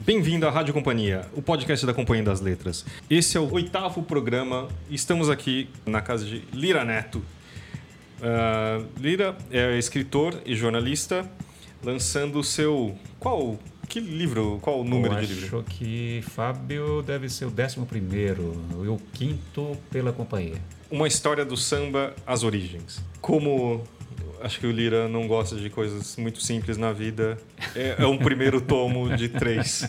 Bem-vindo à Rádio Companhia, o podcast da Companhia das Letras. Esse é o oitavo programa. Estamos aqui na casa de Lira Neto. Uh, Lira é escritor e jornalista, lançando o seu. Qual. Que livro? Qual o número Eu de livro? Acho que Fábio deve ser o décimo primeiro e o quinto pela companhia. Uma história do samba às origens. Como acho que o Lira não gosta de coisas muito simples na vida. É, é um primeiro tomo de três.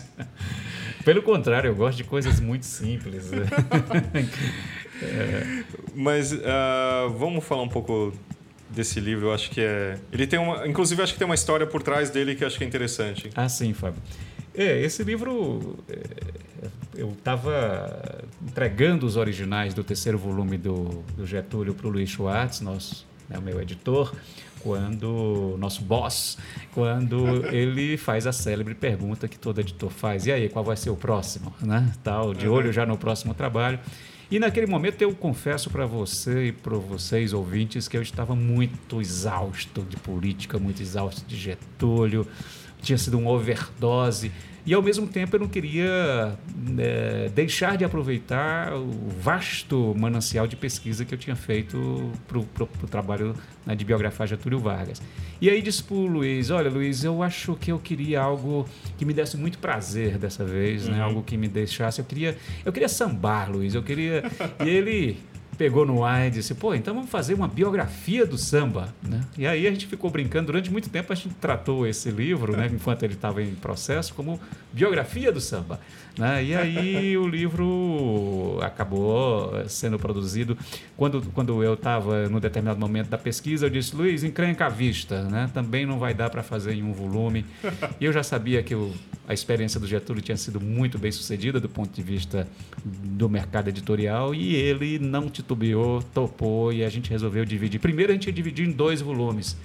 Pelo contrário, eu gosto de coisas muito simples. é. Mas uh, vamos falar um pouco desse livro. Eu acho que é. Ele tem uma. Inclusive, acho que tem uma história por trás dele que acho que é interessante. Ah, sim, Fábio. É, esse livro. É, eu estava entregando os originais do terceiro volume do, do Getúlio para o Luiz Schwartz, nosso né, o meu editor, quando nosso boss, quando ele faz a célebre pergunta que todo editor faz: e aí, qual vai ser o próximo, né? Tal, de olho já no próximo trabalho. E naquele momento eu confesso para você e para vocês ouvintes que eu estava muito exausto de política, muito exausto de Getúlio, tinha sido uma overdose e ao mesmo tempo eu não queria é, deixar de aproveitar o vasto manancial de pesquisa que eu tinha feito para o trabalho né, de biografar Getúlio Vargas. E aí disse para o Luiz, olha Luiz, eu acho que eu queria algo que me desse muito prazer dessa vez, né? uhum. né? algo que me deixasse, eu queria, eu queria sambar, Luiz, eu queria... e ele pegou no ar e disse, pô, então vamos fazer uma biografia do samba, né? E aí a gente ficou brincando, durante muito tempo a gente tratou esse livro, né, enquanto ele estava em processo, como biografia do samba. Né? E aí o livro acabou sendo produzido. Quando, quando eu estava no determinado momento da pesquisa, eu disse, Luiz, encrenca a vista, né? também não vai dar para fazer em um volume. E eu já sabia que o, a experiência do Getúlio tinha sido muito bem sucedida do ponto de vista do mercado editorial e ele não titubeou, topou e a gente resolveu dividir. Primeiro a gente dividiu em dois volumes.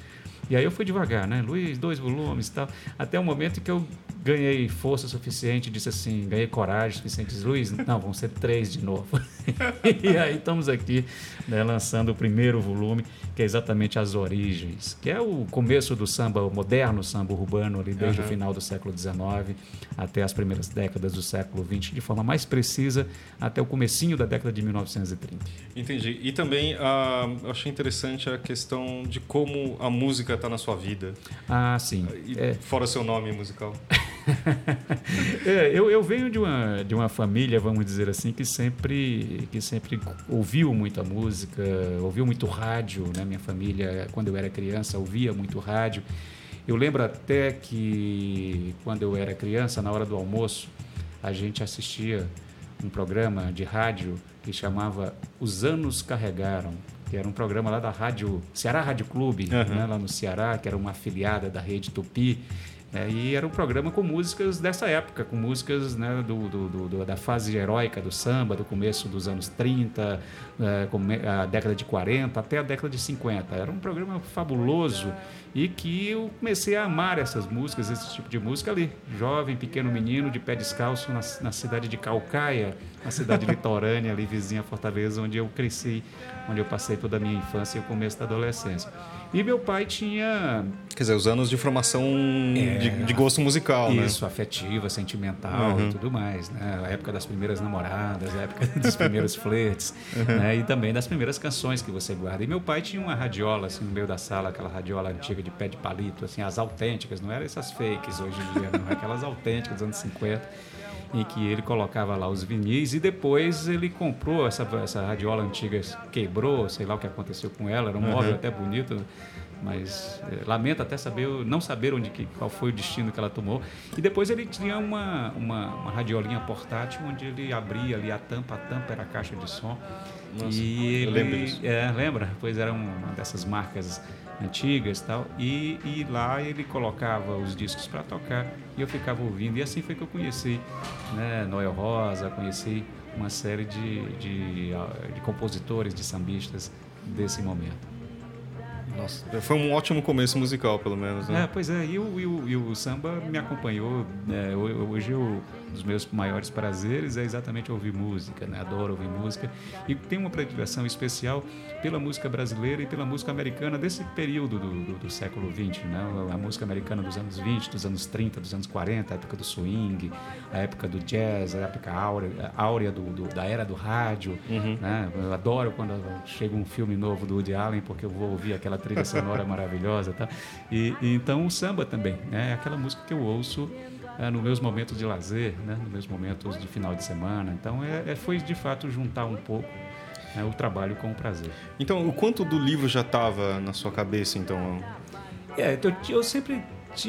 E aí eu fui devagar, né? Luiz, dois volumes e tal. Até o momento que eu ganhei força suficiente, disse assim, ganhei coragem suficiente, Luiz, não, vão ser três de novo. e aí estamos aqui né, lançando o primeiro volume, que é exatamente As Origens, que é o começo do samba, o moderno samba urbano, ali desde uhum. o final do século XIX até as primeiras décadas do século XX, de forma mais precisa, até o comecinho da década de 1930. Entendi. E também uh, achei interessante a questão de como a música está na sua vida. Ah, sim. E, é... Fora seu nome musical. é, eu, eu venho de uma, de uma família, vamos dizer assim, que sempre, que sempre ouviu muita música, ouviu muito rádio. Né? Minha família, quando eu era criança, ouvia muito rádio. Eu lembro até que, quando eu era criança, na hora do almoço, a gente assistia um programa de rádio que chamava Os Anos Carregaram, que era um programa lá da rádio Ceará Rádio Clube, uhum. né, lá no Ceará, que era uma afiliada da rede Tupi. É, e era um programa com músicas dessa época, com músicas né, do, do, do, da fase heróica do samba, do começo dos anos 30, é, a década de 40 até a década de 50. Era um programa fabuloso e que eu comecei a amar essas músicas, esse tipo de música ali. Jovem, pequeno menino, de pé descalço, na, na cidade de Calcaia, uma cidade litorânea ali, vizinha Fortaleza, onde eu cresci, onde eu passei toda a minha infância e o começo da adolescência. E meu pai tinha. Quer dizer, os anos de formação é, de, de, gosto musical, isso, né? Isso, afetiva, sentimental uhum. e tudo mais, né? A época das primeiras namoradas, a época dos primeiros flertes, uhum. né? E também das primeiras canções que você guarda. E meu pai tinha uma radiola, assim, no meio da sala, aquela radiola antiga de pé de palito, assim, as autênticas, não eram essas fakes hoje em dia, não, aquelas autênticas dos anos 50 em que ele colocava lá os vinis e depois ele comprou essa, essa radiola antiga, quebrou, sei lá o que aconteceu com ela, era um uhum. móvel até bonito, mas é, lamento até saber, não saber onde que, qual foi o destino que ela tomou. E depois ele tinha uma, uma, uma radiolinha portátil onde ele abria ali a tampa, a tampa era a caixa de som. Nossa, e ele. É, lembra? Pois era uma dessas marcas antigas tal, e, e lá ele colocava os discos para tocar e eu ficava ouvindo. E assim foi que eu conheci né, Noel Rosa, conheci uma série de, de, de compositores, de sambistas desse momento. Nossa, foi um ótimo começo musical, pelo menos. Né? É, pois é, e o, e o, e o samba me acompanhou. Né? Hoje eu dos meus maiores prazeres é exatamente ouvir música, né? adoro ouvir música e tenho uma predileção especial pela música brasileira e pela música americana desse período do, do, do século XX, né? a música americana dos anos 20, dos anos 30, dos anos 40, a época do swing, a época do jazz, a época áurea, áurea do, do, da era do rádio. Uhum. Né? Eu adoro quando chega um filme novo do Woody Allen porque eu vou ouvir aquela trilha sonora maravilhosa. Tá? E, e, então o samba também, né? é aquela música que eu ouço é, nos meus momentos de lazer, né, nos meus momentos de final de semana. Então, é, é foi de fato juntar um pouco né, o trabalho com o prazer. Então, o quanto do livro já estava na sua cabeça, então? É, eu, eu sempre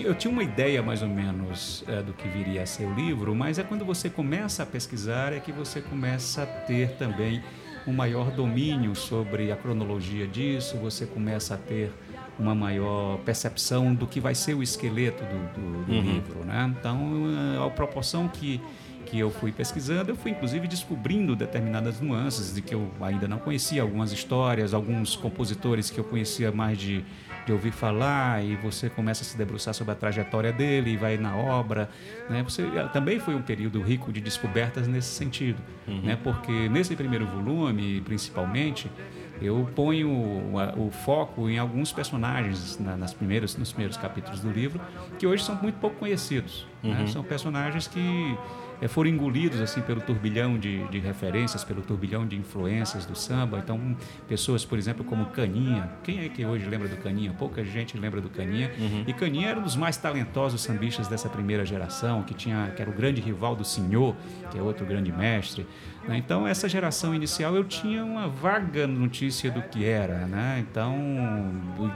eu tinha uma ideia mais ou menos é, do que viria a ser o livro, mas é quando você começa a pesquisar é que você começa a ter também um maior domínio sobre a cronologia disso, você começa a ter uma maior percepção do que vai ser o esqueleto do, do, do uhum. livro. Né? Então, a proporção que, que eu fui pesquisando, eu fui inclusive descobrindo determinadas nuances de que eu ainda não conhecia, algumas histórias, alguns compositores que eu conhecia mais de, de ouvir falar, e você começa a se debruçar sobre a trajetória dele e vai na obra. Né? Você, também foi um período rico de descobertas nesse sentido, uhum. né? porque nesse primeiro volume, principalmente, eu ponho o, o foco em alguns personagens na, nas primeiras, nos primeiros capítulos do livro que hoje são muito pouco conhecidos. Né? Uhum. Né? São personagens que é, foram engolidos assim pelo turbilhão de, de, referências, pelo turbilhão de influências do samba. Então, pessoas, por exemplo, como Caninha. Quem é que hoje lembra do Caninha? Pouca gente lembra do Caninha. Uhum. E Caninha era um dos mais talentosos sambistas dessa primeira geração, que tinha, que era o grande rival do Senhor, que é outro grande mestre. Né? Então, essa geração inicial eu tinha uma vaga notícia do que era. Né? Então,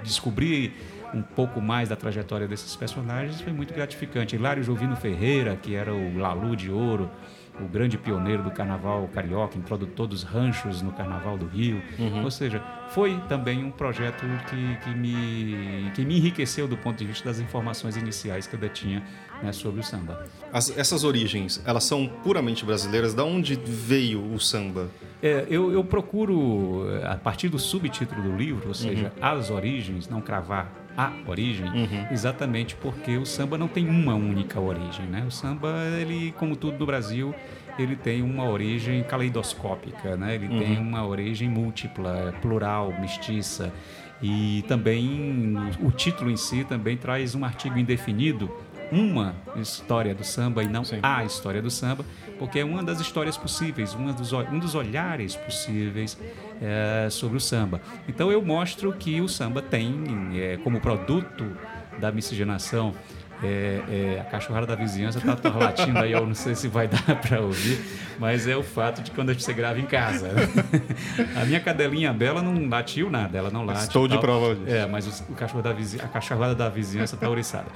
descobri um pouco mais da trajetória desses personagens foi muito gratificante. Hilário Jovino Ferreira, que era o Lalu de Ouro, o grande pioneiro do carnaval carioca, introdutor dos ranchos no carnaval do Rio. Uhum. Ou seja, foi também um projeto que, que, me, que me enriqueceu do ponto de vista das informações iniciais que eu detinha né, sobre o samba. As, essas origens, elas são puramente brasileiras? Da onde veio o samba? É, eu, eu, procuro, a partir do subtítulo do livro, ou seja, uhum. as origens, não cravar a origem, uhum. exatamente porque o samba não tem uma única origem, né? O samba, ele, como tudo no Brasil, ele tem uma origem caleidoscópica, né? Ele uhum. tem uma origem múltipla, plural, mestiça. E também o título em si também traz um artigo indefinido uma história do samba e não Sim. a história do samba, porque é uma das histórias possíveis, uma dos, um dos olhares possíveis é, sobre o samba. Então eu mostro que o samba tem, é, como produto da miscigenação, é, é, a cachorrada da vizinhança está latindo aí, eu não sei se vai dar para ouvir, mas é o fato de quando você grava em casa. a minha cadelinha bela não latiu nada, ela não late. Estou de prova disso. É, mas o, o cachorro da vizinha, a cachorrada da vizinhança está oriçada.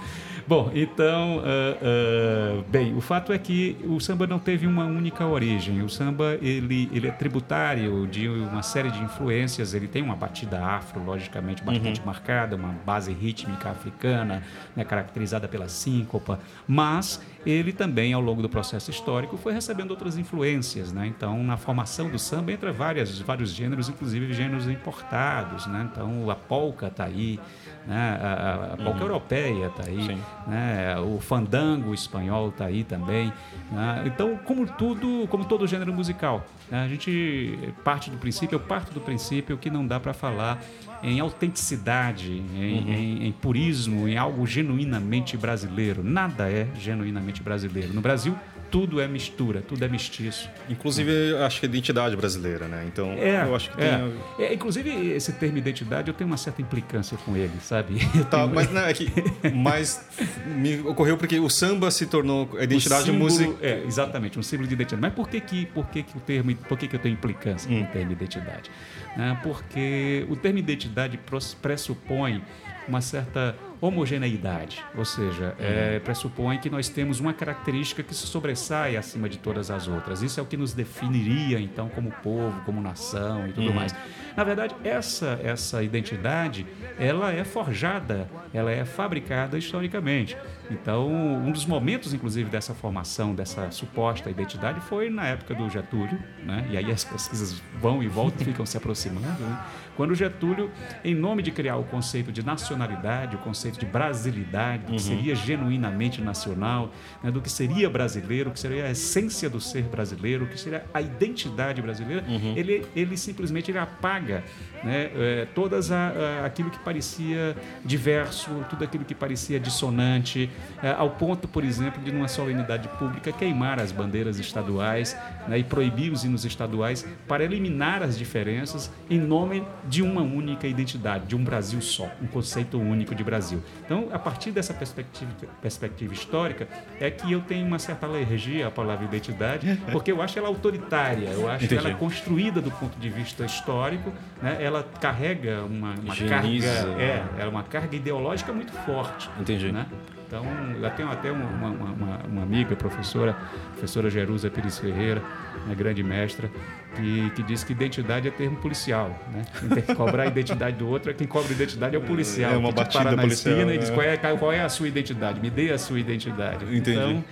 Bom, então, uh, uh, bem, o fato é que o samba não teve uma única origem. O samba ele, ele é tributário de uma série de influências. Ele tem uma batida afro, logicamente, bastante uhum. marcada, uma base rítmica africana, né, caracterizada pela síncopa, mas ele também, ao longo do processo histórico, foi recebendo outras influências. Né? Então, na formação do samba, entra várias, vários gêneros, inclusive gêneros importados. Né? Então, a polca está aí, né? a, a polca uhum. europeia está aí, né? o fandango espanhol está aí também. Né? Então, como tudo, como todo gênero musical? A gente parte do princípio, eu parto do princípio que não dá para falar em autenticidade, em, uhum. em, em, purismo, em algo genuinamente brasileiro. Nada é genuinamente brasileiro. No Brasil, tudo é mistura, tudo é mestiço. Inclusive, acho que é identidade brasileira, né? Então, é, eu acho que é. tem... É, inclusive, esse termo identidade, eu tenho uma certa implicância com ele, sabe? Tá, tenho... mas, não, é que, mas me ocorreu porque o samba se tornou a identidade música... É, exatamente, um símbolo de identidade. Mas por que que, por que, que o termo, por que que eu tenho implicância hum. com o termo identidade? Né? Porque o termo identidade pressupõe uma certa homogeneidade, ou seja, é, pressupõe que nós temos uma característica que se sobressai acima de todas as outras. Isso é o que nos definiria, então, como povo, como nação e tudo Uhum. mais. Na verdade, essa, essa identidade, ela é forjada, ela é fabricada historicamente. Então, um dos momentos, inclusive, dessa formação, dessa suposta identidade, foi na época do Getúlio, né? e aí as pesquisas vão e voltam ficam se aproximando, né? quando Getúlio, em nome de criar o conceito de nacionalidade, o conceito de brasilidade, do que seria genuinamente nacional, né? do que seria brasileiro, que seria a essência do ser brasileiro, que seria a identidade brasileira, ele, ele simplesmente ele apaga né, eh, todas a, a- aquilo que parecia diverso, tudo aquilo que parecia dissonante, eh, ao ponto, por exemplo, de numa solenidade pública queimar as bandeiras estaduais né, e proibir os hinos estaduais para eliminar as diferenças em nome de uma única identidade, de um Brasil só, um conceito único de Brasil. Então, a partir dessa perspectiva, perspectiva histórica, é que eu tenho uma certa alergia à palavra identidade, porque eu acho ela autoritária, eu acho que ela é Entendi. construída do ponto de vista histórico, né? ela carrega uma, uma carga, é, ela é uma carga ideológica muito forte. Entendi. Né? Então, eu tenho até uma, uma, uma- amiga, professora, professora Jerusa Pires Ferreira, uma grande mestra, que, que diz que identidade é termo policial. Né? Quem tem que cobrar a identidade do outro é quem cobra a identidade é o policial. É uma que batida para na policial, esquina e diz qual é, qual é a sua identidade, me dê a sua identidade. Entendi. Então,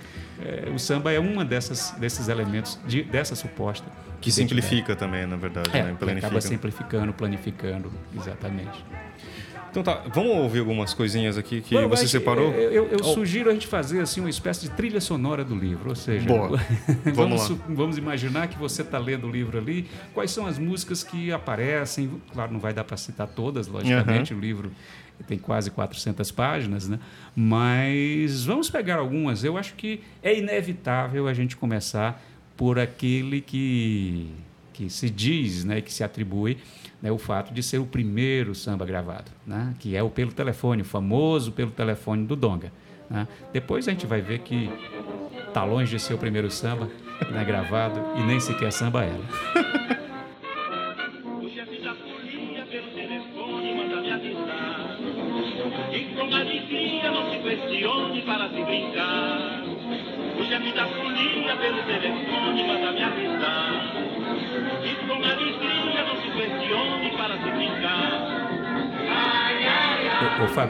é, o samba é uma dessas, desses elementos de, dessa suposta Que simplifica também, na verdade, É, né? acaba simplificando, planificando, exatamente. Então tá, vamos ouvir algumas coisinhas aqui que Bom, você separou? Eu, eu- eu Oh. sugiro a gente fazer assim uma espécie de trilha sonora do livro, ou seja, Boa. vamos, Vamos vamos imaginar que você está lendo o livro ali, quais são as músicas que aparecem, claro, não vai dar para citar todas, logicamente, o livro tem quase 400 páginas, né? Mas vamos pegar algumas. Eu acho que é inevitável a gente começar por aquele que que se diz, né, que se atribui né, o fato de ser o primeiro samba gravado, né, que é o pelo telefone, o famoso pelo telefone do Donga. né. Depois a gente vai ver que tá longe de ser o primeiro samba né, gravado e nem sequer samba era.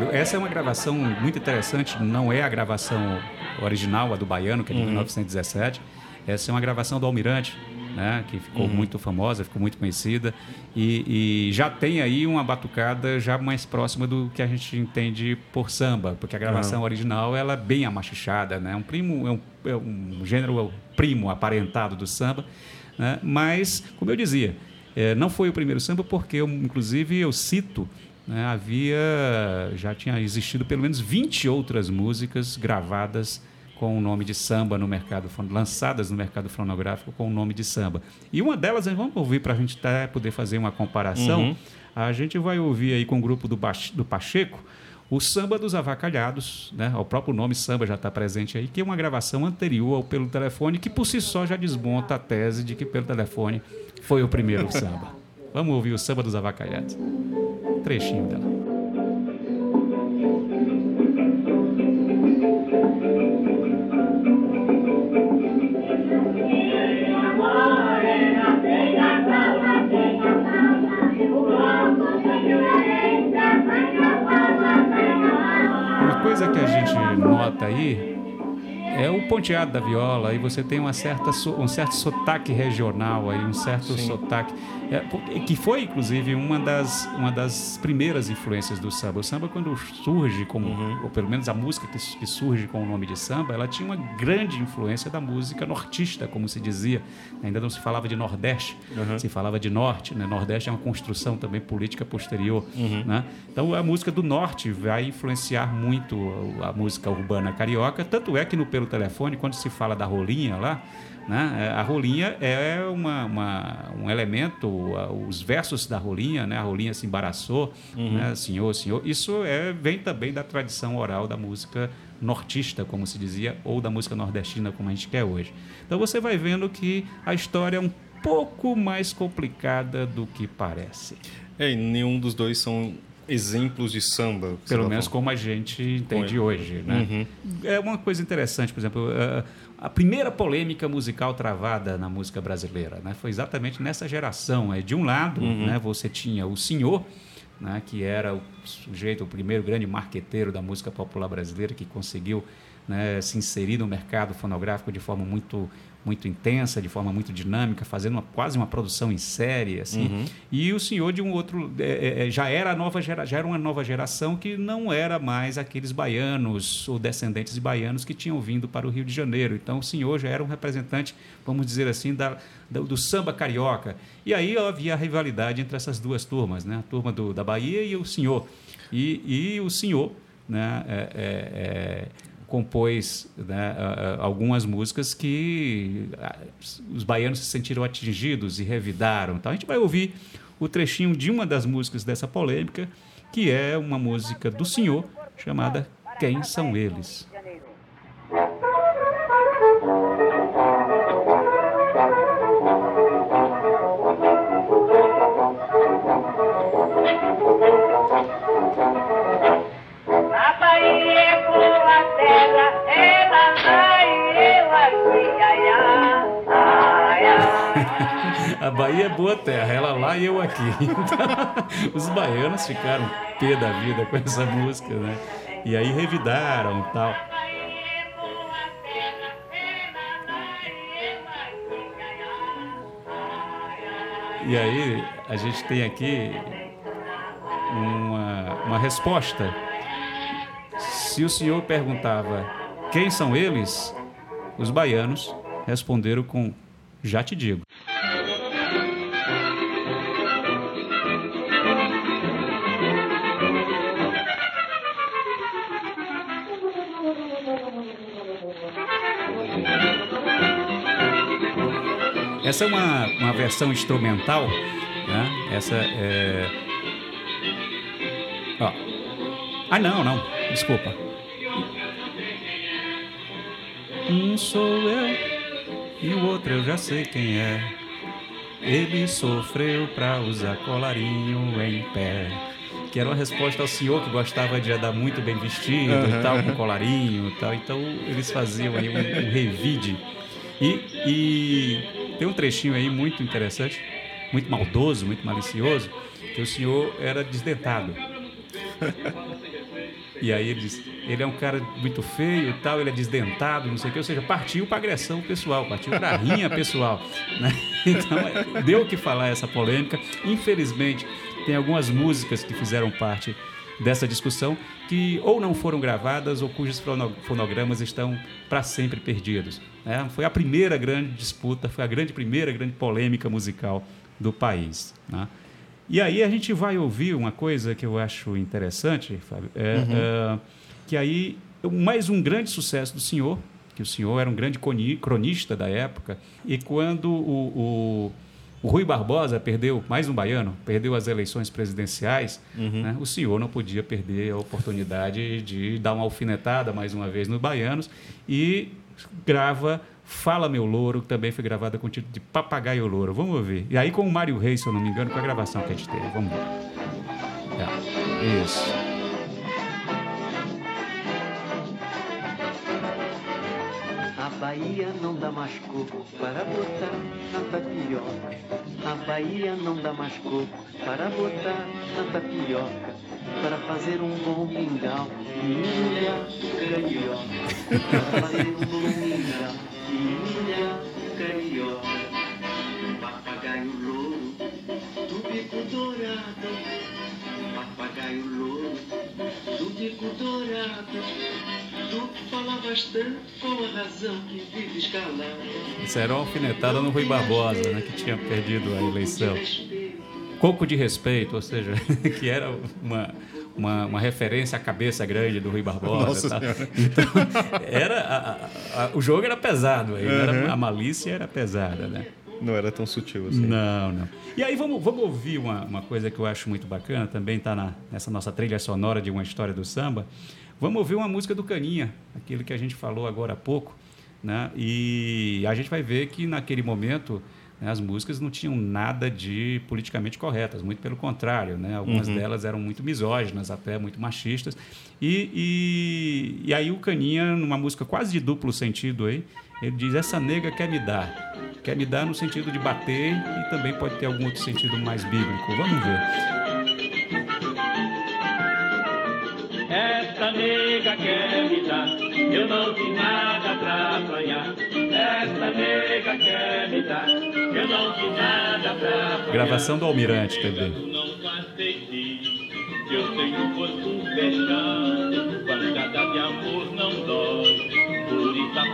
Fábio, essa é uma gravação muito interessante, não é a gravação original, a do Baiano, que é de 1917. Essa é uma gravação do Almirante, né, que ficou muito famosa, ficou muito conhecida. E, e já tem aí uma batucada já mais próxima do que a gente entende por samba, porque a gravação original ela é bem amachichada, né? Um primo, é um, é um gênero primo aparentado do samba. né? Mas, como eu dizia, eh, não foi o primeiro samba porque, eu, inclusive, eu cito né, havia já tinha existido pelo menos 20 outras músicas gravadas com o nome de samba no mercado lançadas no mercado fonográfico com o nome de samba e uma delas nós vamos ouvir para a gente até poder fazer uma comparação Uhum. a gente vai ouvir aí com o grupo do, do Pacheco o Samba dos Avacalhados, né? o próprio nome samba já está presente aí, que é uma gravação anterior ao Pelo Telefone, que por si só já desmonta a tese de que Pelo Telefone foi o primeiro samba. Vamos ouvir o Samba dos Avacalhados. Trechinho dela. Uma coisa que a gente nota aí é o ponteado da viola, aí você tem uma certa, um certo sotaque regional aí, um certo sotaque, é, que foi inclusive uma das, uma das primeiras influências do samba. O samba quando surge como, ou pelo menos a música que, que surge com o nome de samba, ela tinha uma grande influência da música nortista, como se dizia. Ainda não se falava de Nordeste, se falava de Norte, né? Nordeste é uma construção também política posterior, né? Então a música do Norte vai influenciar muito a a música urbana carioca, tanto é que no Pelo Telefone, quando se fala da rolinha lá, né? é, A rolinha é uma, uma- um elemento, os versos da rolinha, né? A rolinha se embaraçou, né? Senhor, senhor. Isso é, vem também da tradição oral da música nortista, como se dizia, ou da música nordestina, como a gente quer hoje. Então você vai vendo que a história é um pouco mais complicada do que parece. É, nenhum dos dois são exemplos de samba. Pelo tá menos como a gente entende hoje. Né? Uhum. É uma coisa interessante, por exemplo, eh, a primeira polêmica musical travada na música brasileira né, foi exatamente nessa geração. De um lado, Uhum. né, você tinha o senhor, né, que era o sujeito, o primeiro grande marqueteiro da música popular brasileira, que conseguiu né, se inserir no mercado fonográfico de forma muito muito intensa, de forma muito dinâmica, fazendo uma, quase uma produção em série, assim. Uhum. E o senhor de um outro é, é, já era a nova gera, já era uma nova geração que não era mais aqueles baianos ou descendentes de baianos que tinham vindo para o Rio de Janeiro. Então o senhor já era um representante, vamos dizer assim, da, da- do samba carioca. E aí havia a rivalidade entre essas duas turmas, né? A turma do, da Bahia e o senhor. E, e o senhor, né? é, é, é, compôs né, algumas músicas que os baianos se sentiram atingidos e revidaram. Então a gente vai ouvir o trechinho de uma das músicas dessa polêmica, que é uma música do senhor chamada Quem São Eles? A Bahia boa terra, ela lá e eu aqui. Então, os baianos ficaram pé da vida com essa música, né? E aí revidaram e tal. E aí a gente tem aqui uma, uma resposta. Se o senhor perguntava quem são eles, os baianos responderam com já te digo. Essa é uma, uma versão instrumental, né? Essa é. Ó. Ah, não, não. Desculpa. Um sou eu e o outro eu já sei quem é. Ele sofreu pra usar colarinho em pé. Que era uma resposta ao senhor que gostava de andar muito bem vestido e tal, com colarinho e tal. Então eles faziam aí um, um revide. E, e tem um trechinho aí muito interessante, muito maldoso, muito malicioso, que o senhor era desdentado. E aí ele diz, ele é um cara muito feio e tal, ele é desdentado, não sei o quê, ou seja, partiu para agressão pessoal, partiu para rinha pessoal. Né? Então, é, deu o que falar essa polêmica. Infelizmente, tem algumas músicas que fizeram parte dessa discussão que ou não foram gravadas ou cujos fono- fonogramas estão para sempre perdidos. né? Foi a primeira grande disputa, foi a grande primeira grande polêmica musical do país. né? E aí a gente vai ouvir uma coisa que eu acho interessante, Fábio, é, é, que aí mais um grande sucesso do senhor, que o senhor era um grande cronista da época, e quando o, o, o Rui Barbosa perdeu, mais um baiano, perdeu as eleições presidenciais, né, o senhor não podia perder a oportunidade de dar uma alfinetada mais uma vez nos baianos e grava Fala Meu Louro, que também foi gravada com o título de Papagaio Louro. Vamos ouvir. E aí com o Mário Reis, se eu não me engano, com a gravação que a gente teve. Vamos ver. É, isso. Bahia não dá mais coco para botar na tapioca. A Bahia não dá mais coco para botar na tapioca. Para fazer um bom mingau e ilha carioca. Para fazer um bom mingau e ilha carioca. Papagaio louro do bico dourado. Papagaio louro do bico dourado. Tu falavas tanto com a razão que vives calado. Isso era uma alfinetada no Rui Barbosa, né, que tinha perdido a eleição. Coco de respeito, ou seja, que era uma, uma, uma referência à cabeça grande do Rui Barbosa. Senhora. Então, era, a- a- a- o jogo era pesado, aí, era- a malícia era pesada, né? Não era tão sutil assim. Não, não. E aí vamos, vamos ouvir uma, uma coisa que eu acho muito bacana, também está nessa nossa trilha sonora de uma história do samba. Vamos ouvir uma música do Caninha, aquilo que a gente falou agora há pouco, né? E a gente vai ver que naquele momento né, as músicas não tinham nada de politicamente corretas, muito pelo contrário, né? Algumas delas eram muito misóginas, até muito machistas. E, e, e aí o Caninha, numa música quase de duplo sentido aí, ele diz: essa nega quer me dar. Quer me dar no sentido de bater e também pode ter algum outro sentido mais bíblico. Vamos ver. Essa nega quer me dar, eu não vi nada pra apanhar. Essa nega quer me dar, eu não vi nada pra apanhar. Gravação do Almirante também. Eu tenho o corpo fechado, pancada de amor não dói, por isso apanho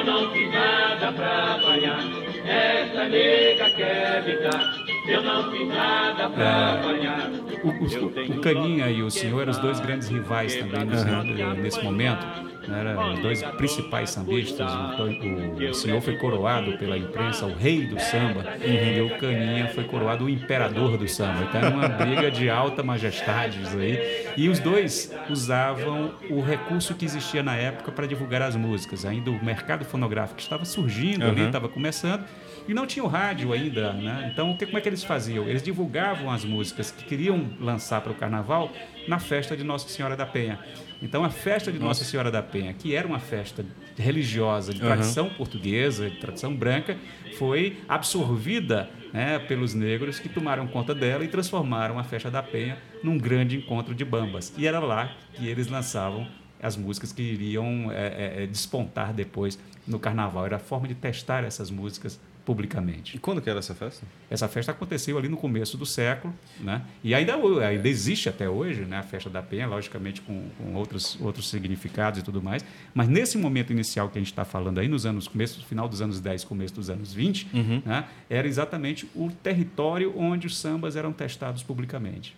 eu não fiz nada pra apanhar. Essa nega quer me dar, eu não fiz nada pra É. apanhar. O, o- o Caninha e o Senhor eram os dois grandes rivais também nesse, nesse momento. Né? Eram os dois principais sambistas. O, o, Senhor foi coroado pela imprensa o rei do samba e o Caninha foi coroado o imperador do samba. Então era uma briga de alta majestade isso aí. E os dois usavam o recurso que existia na época para divulgar as músicas. Ainda o mercado fonográfico estava surgindo ali, Uhum. estava começando. E não tinha o rádio ainda, né? Então, o que, como é que eles faziam? Eles divulgavam as músicas que queriam lançar para o carnaval na festa de Nossa Senhora da Penha. Então, a festa de Nossa Senhora da Penha, que era uma festa religiosa de Uhum. tradição portuguesa, de tradição branca, foi absorvida né, pelos negros que tomaram conta dela e transformaram a festa da Penha num grande encontro de bambas. E era lá que eles lançavam as músicas que iriam é, é, é, despontar depois no carnaval. Era a forma de testar essas músicas publicamente. E quando que era essa festa? Essa festa aconteceu ali no começo do século, né? E ainda, ainda existe até hoje, né? A festa da Penha, logicamente com, com outros, outros significados e tudo mais. Mas nesse momento inicial que a gente está falando aí, nos anos começo, final dos anos 10, começo dos anos 20, né? era exatamente o território onde os sambas eram testados publicamente.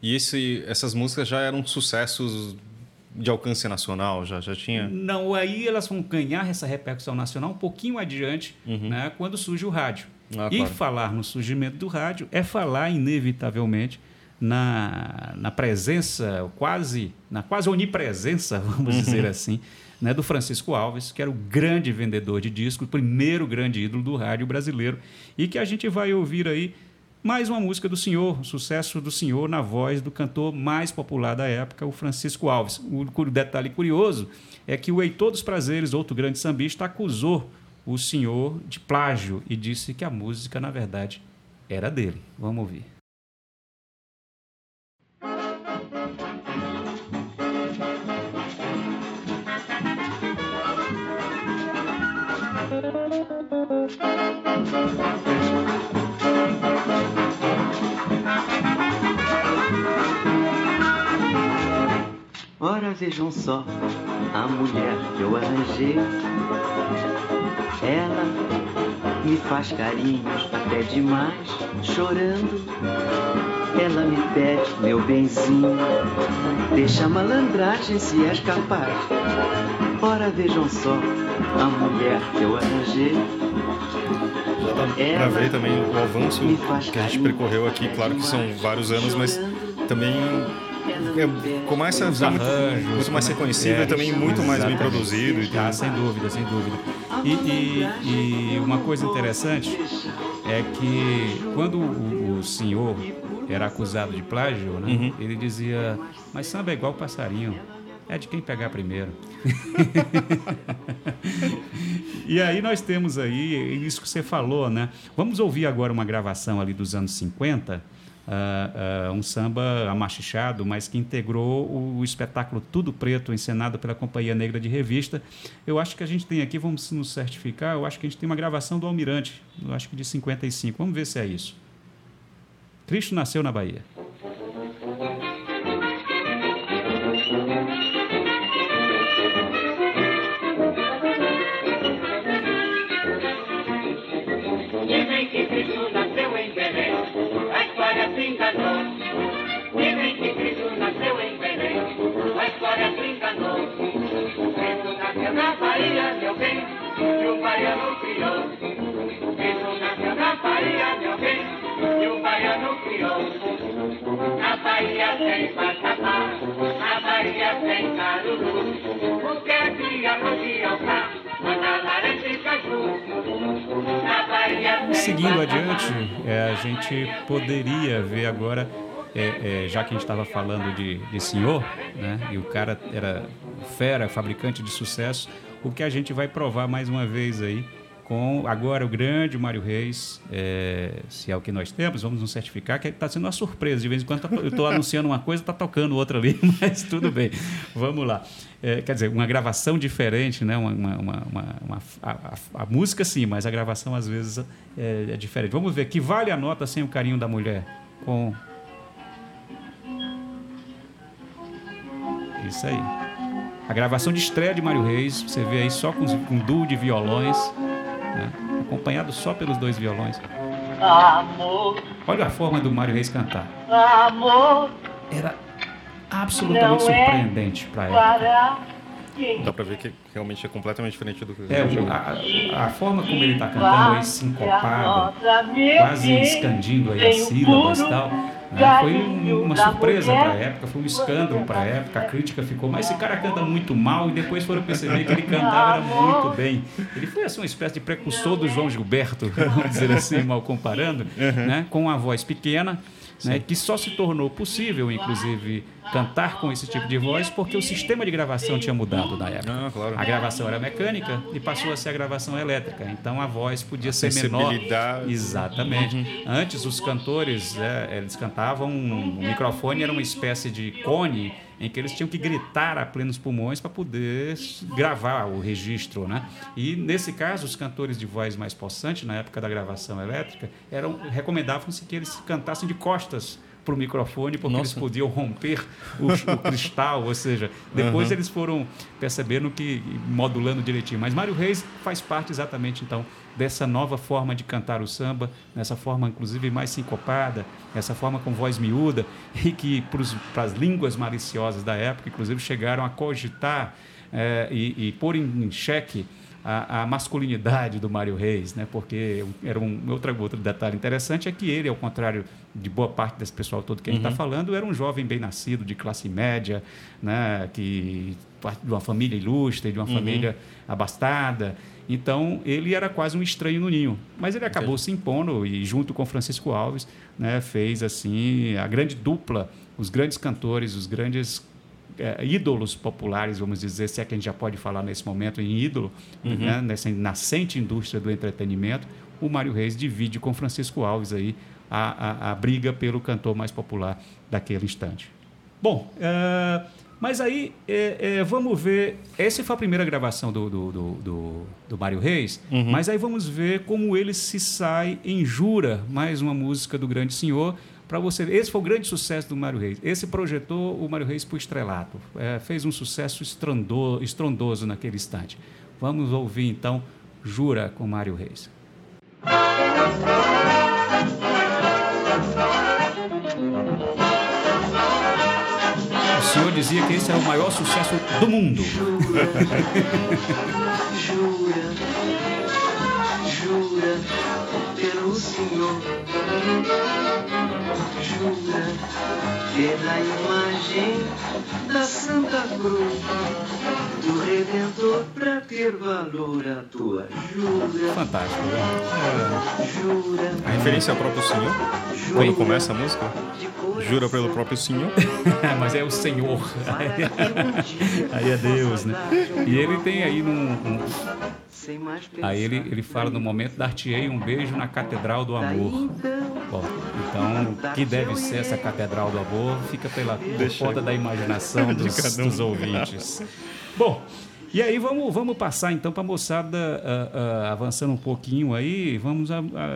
E esse, essas músicas já eram sucessos de alcance nacional, já, já tinha. Não, aí elas vão ganhar essa repercussão nacional um pouquinho adiante, né, quando surge o rádio. Ah, e claro. falar no surgimento do rádio é falar, inevitavelmente, na, na presença, quase, na quase onipresença, vamos dizer assim, né, do Francisco Alves, que era o grande vendedor de discos, o primeiro grande ídolo do rádio brasileiro, e que a gente vai ouvir aí mais uma música do senhor, um sucesso do senhor na voz do cantor mais popular da época, o Francisco Alves. O detalhe curioso é que o Heitor dos Prazeres, outro grande sambista, acusou o senhor de plágio e disse que a música, na verdade, era dele. Vamos ouvir. Ora vejam só a mulher que eu arranjei. Ela me faz carinhos até demais, chorando. Ela me pede, meu benzinho, deixa a malandragem se és capaz. Ora vejam só a mulher que eu arranjei. Já dá pra Ela ver também o avanço que a gente percorreu aqui. Claro que são vários anos, mas também é, começa a Os ficar muito, arranjos, muito mais é reconhecível é, e também muito mais bem produzido. E Ah, sem dúvida, sem dúvida. E, e- e uma coisa interessante é que quando o, o senhor era acusado de plágio, né, Uhum. ele dizia: Mas samba é igual passarinho, é de quem pegar primeiro. e aí nós temos aí isso que você falou, né? Vamos ouvir agora uma gravação ali dos anos 50. Ah, um samba amachichado, mas que integrou o, o espetáculo Tudo Preto, encenado pela Companhia Negra de Revista. Eu acho que a gente tem aqui, vamos nos certificar, eu acho que a gente tem uma gravação do Almirante, eu acho que de 55. Vamos ver se é isso. Cristo nasceu na Bahia. Bahia, meu bem, e o baiano criou. Nasceu na Bahia, meu bem, e o baiano criou. Na Bahia tem Vatapá, na Bahia tem Caruru, o que é de arroz e alçá, Seguindo adiante, é, a gente poderia ver agora, é, é, já que a gente estava falando de, de senhor, né, e o cara era fera, fabricante de sucesso, o que a gente vai provar mais uma vez aí com agora o grande Mário Reis, é, se é o que nós temos, vamos nos certificar que está sendo uma surpresa. De vez em quando tá- eu estou anunciando uma coisa, está tocando outra ali, mas tudo bem. Vamos lá. É, quer dizer, uma gravação diferente, né? Uma, uma, uma, uma- a, a- a música sim, mas a gravação às vezes é, é diferente. Vamos ver que vale a nota sem o carinho da mulher com isso aí. A gravação de estreia de Mário Reis, você vê aí só com, com um duo de violões, né? acompanhado só pelos dois violões. Amor, Olha a forma do Mário Reis cantar. amor, Era absolutamente Não é surpreendente para época. para quem Dá pra ver que realmente é completamente diferente do que É, a, a forma como ele está cantando aí, sincopada, quase quase escandindo aí as sílabas e tal, né? foi um- uma surpresa para a época, foi um escândalo para a época, a crítica ficou, mas esse cara canta muito mal e depois foram perceber que ele cantava muito bem. Ele foi assim uma espécie de precursor do João Gilberto, vamos dizer assim, mal comparando, né? com a voz pequena, né, que só se tornou possível, inclusive, cantar com esse tipo de voz porque o sistema de gravação tinha mudado na época. Ah, claro. A gravação era mecânica e passou a ser a gravação elétrica. Então a voz podia ser menor. sensibilidade. Exatamente. Antes os cantores, é, eles cantavam, o microfone era uma espécie de cone em que eles tinham que gritar a plenos pulmões para poder gravar o registro, né? E nesse caso os cantores de voz mais possante na época da gravação elétrica eram recomendavam-se que eles cantassem de costas para o microfone porque eles Nossa. podiam romper o, o cristal, ou seja, depois eles foram percebendo que modulando direitinho. Mas Mário Reis faz parte exatamente então dessa nova forma de cantar o samba, nessa forma inclusive mais sincopada, essa forma com voz miúda e que para as línguas maliciosas da época, inclusive chegaram a cogitar eh, e, e pôr em, em xeque a, a masculinidade do Mário Reis, né? Porque era um outro, outro detalhe interessante é que ele, ao contrário de boa parte desse pessoal todo que a gente está falando, era um jovem bem nascido, de classe média, né? Que parte de uma família ilustre, de uma família abastada. Então ele era quase um estranho no ninho, mas ele acabou se impondo e junto com Francisco Alves, né? Fez assim a grande dupla, os grandes cantores, os grandes é, ídolos populares, vamos dizer, se é que a gente já pode falar nesse momento em ídolo, né, nessa nascente indústria do entretenimento, o Mário Reis divide com Francisco Alves aí a, a, a briga pelo cantor mais popular daquele instante. Bom, é, mas aí é, vamos ver. Essa foi a primeira gravação do, do, do, do, do Mário Reis, mas aí vamos ver como ele se sai em Jura, mais uma música do Grande Senhor, para você ver. Esse foi o grande sucesso do Mário Reis. Esse projetou o Mário Reis para o estrelato. É, fez um sucesso estrondoso naquele instante. Vamos ouvir então Jura com Mário Reis. O senhor dizia que esse era o maior sucesso do mundo. Jura, jura pelo Senhor. Jura pela imagem da Santa Cruz do Redentor pra ter valor a tua jura, Fantástico. né? jura, A referência ao próprio senhor, jura quando começa a música, jura pelo próprio senhor. Mas é o Senhor. Aí é Deus, né? E ele tem aí num, um- mais aí ele, ele fala no momento dar-te-ei um beijo na Catedral do Amor. Bom, então, o que deve ser essa Catedral do Amor fica pela conta da imaginação dos, dos ouvintes. Bom, e aí vamos, vamos passar então para a moçada, ah, ah, avançando um pouquinho aí, vamos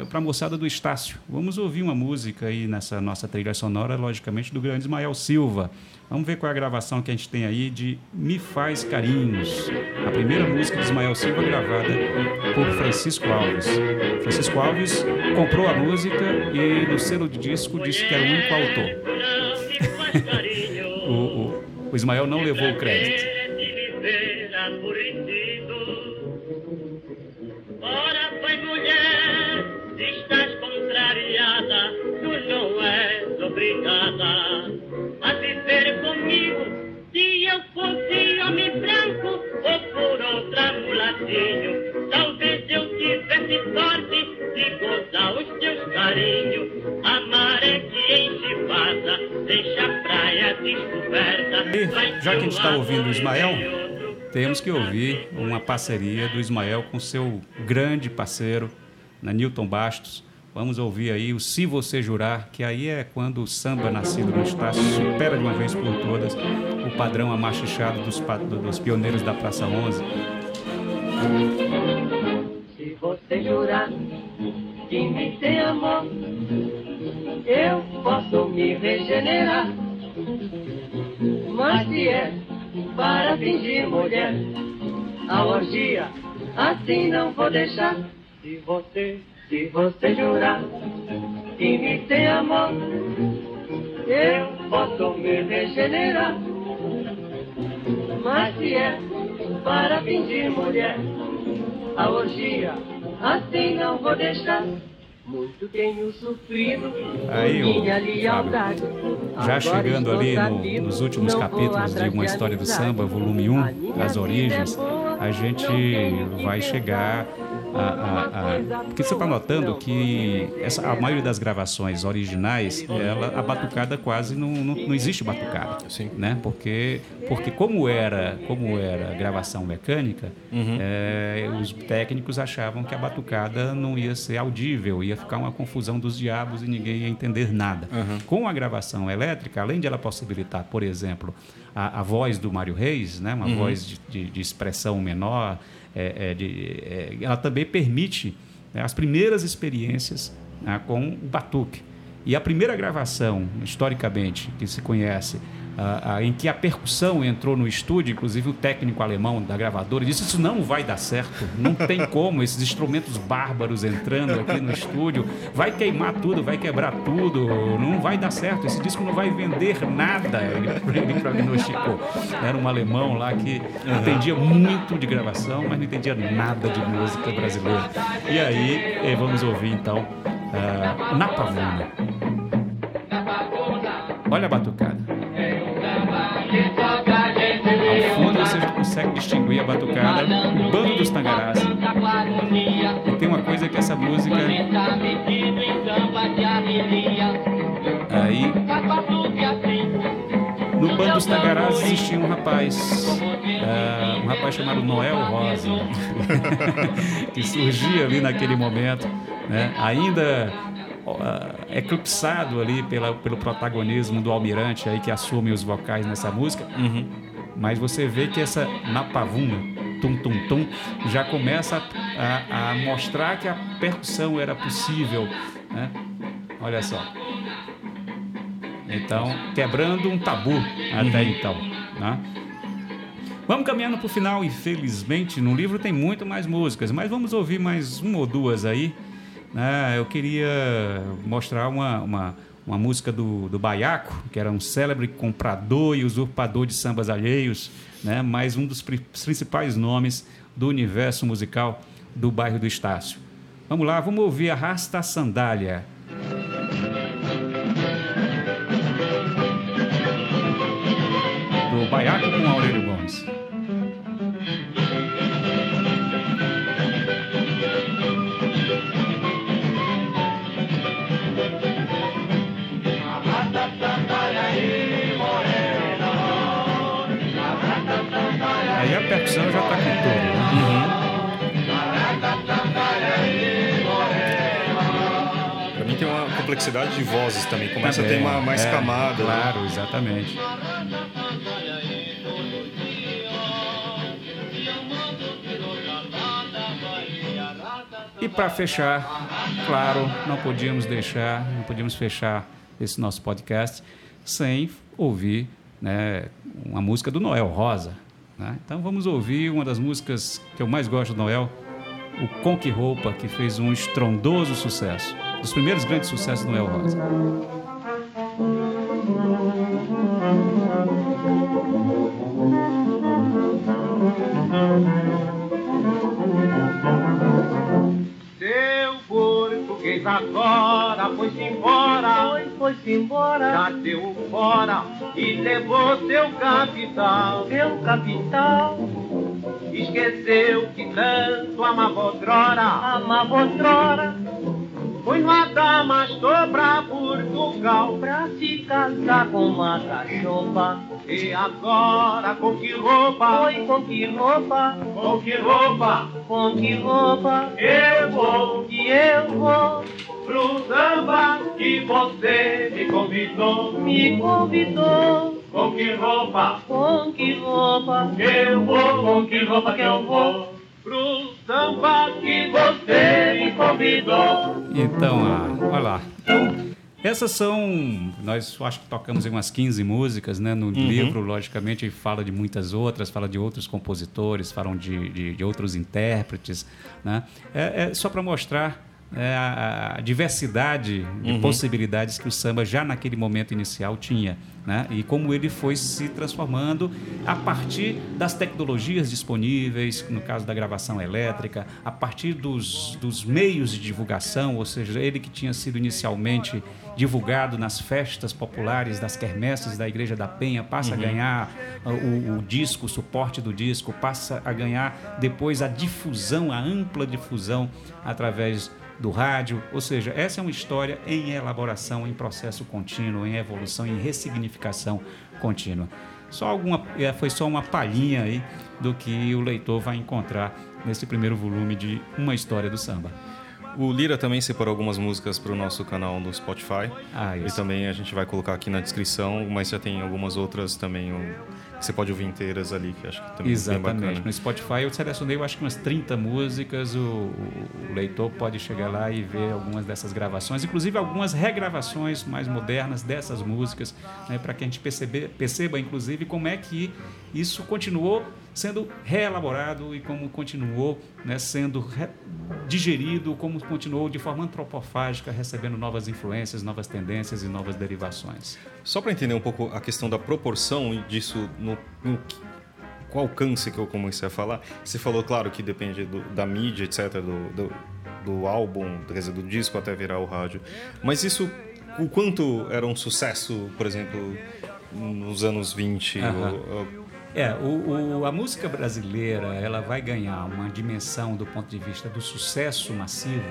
para a moçada do Estácio. Vamos ouvir uma música aí nessa nossa trilha sonora, logicamente, do grande Ismael Silva. Vamos ver qual é a gravação que a gente tem aí de Me Faz Carinhos. A primeira música de Ismael Silva gravada por Francisco Alves. Francisco Alves comprou a música e no selo de disco disse que era o único autor. Não me faz carinho. O, o, o Ismael não levou o crédito. Obrigada a viver comigo. Se eu fosse homem branco ou por outra mulatinho, talvez eu sorte de gozar os teus carinhos. A maré que enche vaza, deixa a praia descoberta. E, já que a gente está ouvindo o Ismael, temos que ouvir uma parceria do Ismael com seu grande parceiro, na Newton Bastos. Vamos ouvir aí o Se Você Jurar, que aí é quando o samba nascido no Estácio supera de uma vez por todas o padrão amachichado dos, dos pioneiros da Praça 11. Se você jurar que me tem amor, eu posso me regenerar. Mas se é para fingir mulher, a orgia assim não vou deixar. Se você, se você jurar que me tem amor, eu posso me regenerar. Mas se é para fingir mulher, a orgia, assim não vou deixar. Muito tenho sofrido Aí, minha lealdade. Já chegando ali no- nos últimos capítulos de Uma História do. Samba, volume 1, A minha As Origens, é boa, a gente vai chegar a. a- a- porque você está notando que essa, a maioria das gravações originais, ela, a batucada quase não, não, não existe batucada. Sim. Né? Porque, porque como era como era gravação mecânica, é, os técnicos achavam que a batucada não ia ser audível, ia ficar uma confusão dos diabos e ninguém ia entender nada. Com a gravação elétrica, além de ela possibilitar, por exemplo, a, a voz do Mário Reis, né, uma voz de, de- de expressão menor, é, é, de- é, ela também permite né, as primeiras experiências né, com o batuque. E a primeira gravação, historicamente, que se conhece, ah, ah, em que a percussão entrou no estúdio, inclusive o técnico alemão da gravadora disse: Isso não vai dar certo, não tem como, esses instrumentos bárbaros entrando aqui no estúdio, vai queimar tudo, vai quebrar tudo, não vai dar certo, esse disco não vai vender nada. Ele, ele prognosticou. Era um alemão lá que entendia muito de gravação, mas não entendia nada de música brasileira. E aí, eh, vamos ouvir então ah, Na Pavuna. Olha a batucada. Ao fundo você consegue distinguir a batucada, o bando dos tangarás. E tem uma coisa que essa música. Aí, no bando dos tangarás existia um rapaz, ah, um rapaz chamado Noel Rosa, que surgia ali naquele momento, né? ainda ah, eclipsado ali pela, pelo protagonismo do Almirante aí que assume os vocais nessa música. Mas você vê que essa napavuna, tum tum tum, já começa a, a mostrar que a percussão era possível, né? Olha só. Então, quebrando um tabu até então, né? Vamos caminhando para o final, infelizmente. No livro tem muito mais músicas, mas vamos ouvir mais uma ou duas aí. Né? eu queria mostrar uma, uma, uma música do, do Baiaco, que era um célebre comprador e usurpador de sambas alheios, né? mas um dos pri- principais nomes do universo musical do bairro do Estácio. Vamos lá, vamos ouvir Arrasta a Sandália. Do Baiaco com Aurélio Gomes. Aí a percussão já está com tudo. Né? Pra mim tem uma complexidade de vozes também. Começa a ter Também, uma mais é, camada. né? Claro, exatamente. E para fechar, claro, não podíamos deixar, não podíamos fechar esse nosso podcast sem ouvir né, uma música do Noel Rosa. Né? Então vamos ouvir uma das músicas que eu mais gosto do Noel, o Conque Roupa, que fez um estrondoso sucesso. Dos primeiros grandes sucessos do Noel Rosa. Agora foi-se embora, Foi, foi-se embora, já deu fora e levou seu capital. seu capital. Esqueceu que tanto amava outrora. Amava outrora Foi no Adamastor pra Portugal. pra se casar com uma cachomba. E agora com que roupa? Foi com que roupa, Com que roupa? com que roupa Eu vou que eu vou. pro samba que você me convidou. Me convidou, Com que roupa? com que roupa Eu vou, com que roupa que eu vou? Pro samba que você. Então, ah, olha lá. Essas são. Nós acho que tocamos em umas 15 músicas, né? No livro, logicamente, fala de muitas outras, fala de outros compositores, falam de, de, de outros intérpretes. Né? É, é só para mostrar é, a, diversidade de possibilidades que o samba já naquele momento inicial tinha. Né? E como ele foi se transformando a partir das tecnologias disponíveis, no caso da gravação elétrica, a partir dos, dos meios de divulgação, ou seja, ele que tinha sido inicialmente divulgado nas festas populares das quermesses da Igreja da Penha, passa a ganhar o, o disco, o suporte do disco, passa a ganhar depois a difusão, a ampla difusão através do rádio, ou seja, essa é uma história em elaboração, em processo contínuo, em evolução, em ressignificação contínua. Só alguma, é, foi só uma palhinha aí do que o leitor vai encontrar nesse primeiro volume de Uma História do Samba. O Lira também separou algumas músicas para o nosso canal no Spotify. Ah, E também a gente vai colocar aqui na descrição, mas já tem algumas outras também. Que você pode ouvir inteiras ali, que acho que também é bem Exatamente. bacana. No Spotify eu selecionei, eu acho que umas 30 músicas. O, o- leitor pode chegar lá e ver algumas dessas gravações, inclusive algumas regravações mais modernas dessas músicas, para que a gente perceber, perceba, inclusive, como é que isso continuou sendo reelaborado e como continuou né, sendo digerido, como continuou de forma antropofágica, recebendo novas influências, novas tendências e novas derivações. Só para entender um pouco a questão da proporção disso no, no qual alcance que eu comecei a falar. Você falou, claro, que depende do- da mídia, etc., do, do, do álbum, quer dizer, do disco até virar o rádio. Mas isso, o quanto era um sucesso, por exemplo, nos anos 20? Aham. ou- ou- É, o, o- a música brasileira ela vai ganhar uma dimensão do ponto de vista do sucesso massivo,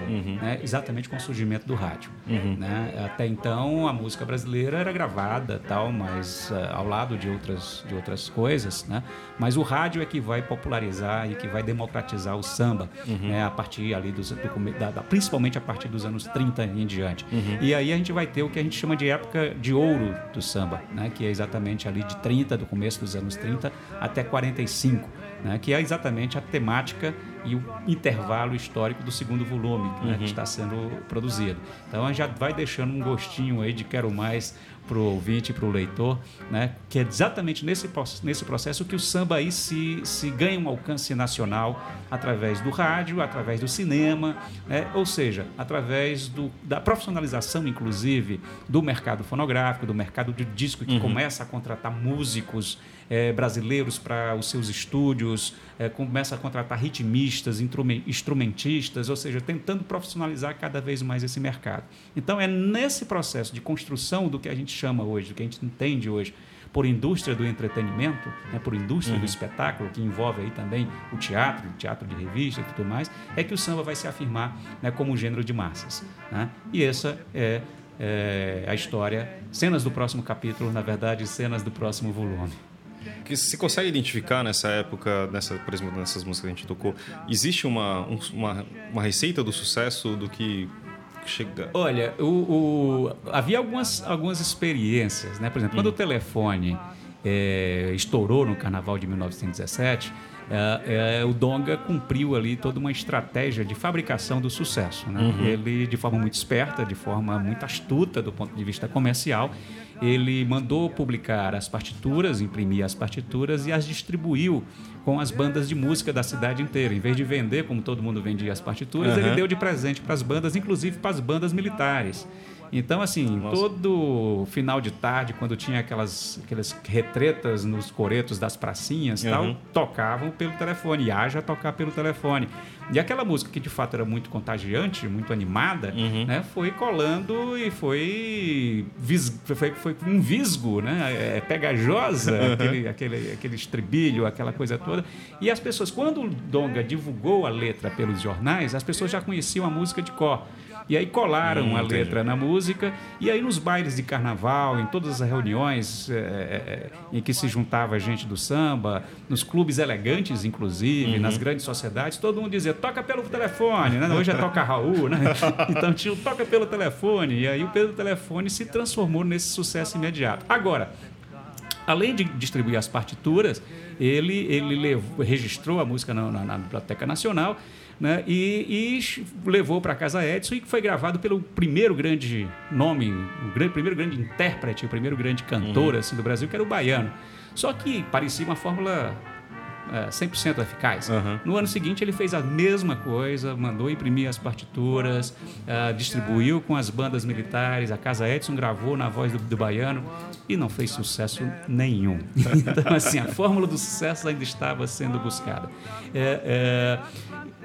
né, exatamente com o surgimento do rádio. né? Até então a música brasileira era gravada tal, mas ah, ao lado de outras de outras coisas, né? Mas o rádio é que vai popularizar e que vai democratizar o samba, né? A partir ali dos, do da- da- principalmente a partir dos anos 30 em diante. E aí a gente vai ter o que a gente chama de época de ouro do samba, né? Que é exatamente ali de 30 do começo dos anos 30 até 45, né? Que é exatamente a temática e o intervalo histórico do segundo volume né, que está sendo produzido. Então a gente já vai deixando um gostinho aí de quero mais para o ouvinte, para o leitor, né, que é exatamente nesse, nesse processo que o samba aí se, se ganha um alcance nacional através do rádio, através do cinema, né, ou seja, através do, da profissionalização, inclusive, do mercado fonográfico, do mercado de disco, que começa a contratar músicos eh, brasileiros para os seus estúdios, eh, começa a contratar ritmistas, instrumentistas, ou seja, tentando profissionalizar cada vez mais esse mercado. Então, é nesse processo de construção do que a gente chama hoje, do que a gente entende hoje por indústria do entretenimento, né, por indústria do espetáculo, que envolve aí também o teatro, o teatro de revista e tudo mais, é que o samba vai se afirmar né, como um gênero de massas. né? E essa é, é a história, cenas do próximo capítulo, na verdade, cenas do próximo volume. Que se consegue identificar nessa época, nessa, por exemplo, nessas músicas que a gente tocou, existe uma, um- uma, uma receita do sucesso do que chega. Olha, o, o- havia algumas, algumas experiências, né? Por exemplo, quando o telefone eh, estourou no Carnaval de 1917, eh, eh, o Donga cumpriu ali toda uma estratégia de fabricação do sucesso. Né? Ele, de forma muito esperta, de forma muito astuta do ponto de vista comercial, ele mandou publicar as partituras, imprimir as partituras e as distribuiu com as bandas de música da cidade inteira. Em vez de vender, como todo mundo vendia as partituras, Aham. ele deu de presente para as bandas, inclusive para as bandas militares. Então, assim, Nossa. todo final de tarde, quando tinha aquelas, aquelas retretas nos coretos das pracinhas Uhum. tal, tocavam pelo telefone. E haja tocar pelo telefone. E aquela música que de fato era muito contagiante, muito animada, Uhum. né, foi colando e foi, vis- foi, foi um visgo, né, é, pegajosa, aquele, aquele, aquele estribilho, aquela coisa toda. E as pessoas, quando o Donga divulgou a letra pelos jornais, as pessoas já conheciam a música de cor. E aí colaram Hum, a entendi. letra na música, e aí nos bailes de carnaval, em todas as reuniões é, é, em que se juntava gente do samba, nos clubes elegantes, inclusive, nas grandes sociedades, todo mundo dizia, toca pelo telefone, né? Hoje é toca Raul, né? Então tinha o toca pelo telefone, e aí o pelo telefone se transformou nesse sucesso imediato. Agora, além de distribuir as partituras, ele, ele levou- registrou a música na, na- na Biblioteca Nacional né, e, e levou para casa Edson e foi gravado pelo primeiro grande nome, o grande, primeiro grande intérprete, o primeiro grande cantor assim, do Brasil, que era o Baiano. Só que parecia uma fórmula é, 100% eficaz. Aham. No ano seguinte, ele fez a mesma coisa, mandou imprimir as partituras, ah, distribuiu com as bandas militares. A Casa Edson gravou na voz do, do Baiano e não fez sucesso nenhum. Então, assim, a fórmula do sucesso ainda estava sendo buscada. É, é,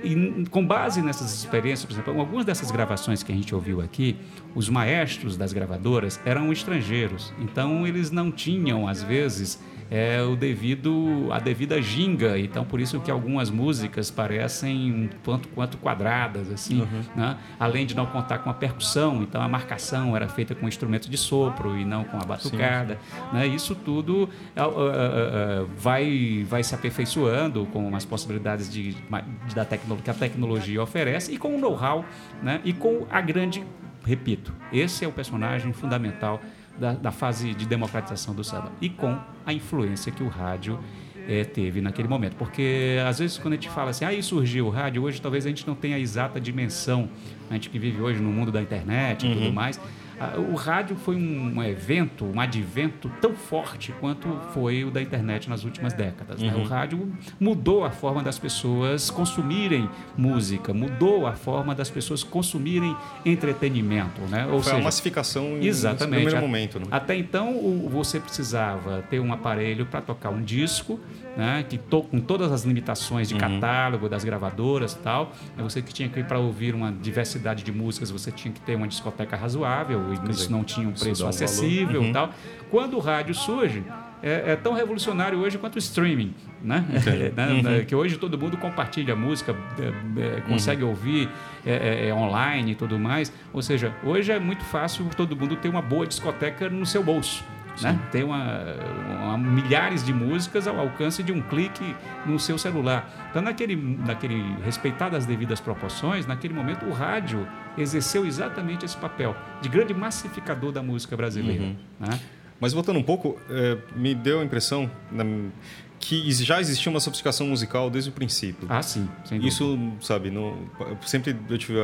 e com base nessas experiências, por exemplo, algumas dessas gravações que a gente ouviu aqui, os maestros das gravadoras eram estrangeiros, então eles não tinham, às vezes, é o devido a devida ginga então por isso que algumas músicas parecem um tanto quanto quadradas assim né? além de não contar com a percussão então a marcação era feita com instrumento de sopro e não com a batucada né? isso tudo ah, ah, ah, vai vai se aperfeiçoando com as possibilidades de, de- da tecnologia que a tecnologia oferece e com o know-how né? e com a grande repito esse é o personagem fundamental da, da fase de democratização do samba e com a influência que o rádio eh, teve naquele momento. Porque às vezes quando a gente fala assim, aí surgiu o rádio, hoje talvez a gente não tenha a exata dimensão, a gente que vive hoje no mundo da internet e tudo mais. O rádio foi um evento, um advento tão forte quanto foi o da internet nas últimas décadas. né? O rádio mudou a forma das pessoas consumirem música, mudou a forma das pessoas consumirem entretenimento. Né? Ou Foi a seja, massificação em- Exatamente. no primeiro A- momento. Né? Até então, você precisava ter um aparelho para tocar um disco, né, que to, com todas as limitações de Uhum. catálogo das gravadoras e tal. Aí Você que tinha que ir para ouvir uma diversidade de músicas, você tinha que ter uma discoteca razoável, e isso não tinha um preço um acessível valor. e tal. Quando o rádio surge, é, é tão revolucionário hoje quanto o streaming, né? Né? Uhum. Que hoje todo mundo compartilha música, é, é, consegue Uhum. ouvir é, é, é, online e tudo mais. Ou seja, hoje é muito fácil todo mundo ter uma boa discoteca no seu bolso. Né? Tem uma, uma- milhares de músicas ao alcance de um clique no seu celular. Então, naquele, naquele respeitadas as devidas proporções, naquele momento o rádio exerceu exatamente esse papel de grande massificador da música brasileira. Uhum. né? Mas voltando um pouco, é, me deu a impressão na- que já existia uma sofisticação musical desde o princípio. Ah, sim. Isso, sabe, não, sempre eu tive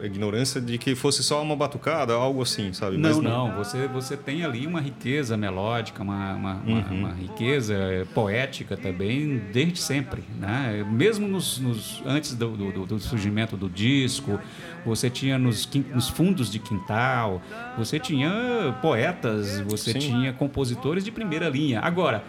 a ignorância de que fosse só uma batucada, algo assim, sabe? Não, Mas não. Você, você tem ali uma riqueza melódica, uma, uma, uma- Uhum. uma riqueza eh, poética também desde sempre. Né? Mesmo nos, nos- antes do, do- do surgimento do disco, você tinha nos, nos fundos de quintal, você tinha poetas, você Sim. tinha compositores de primeira linha. Agora,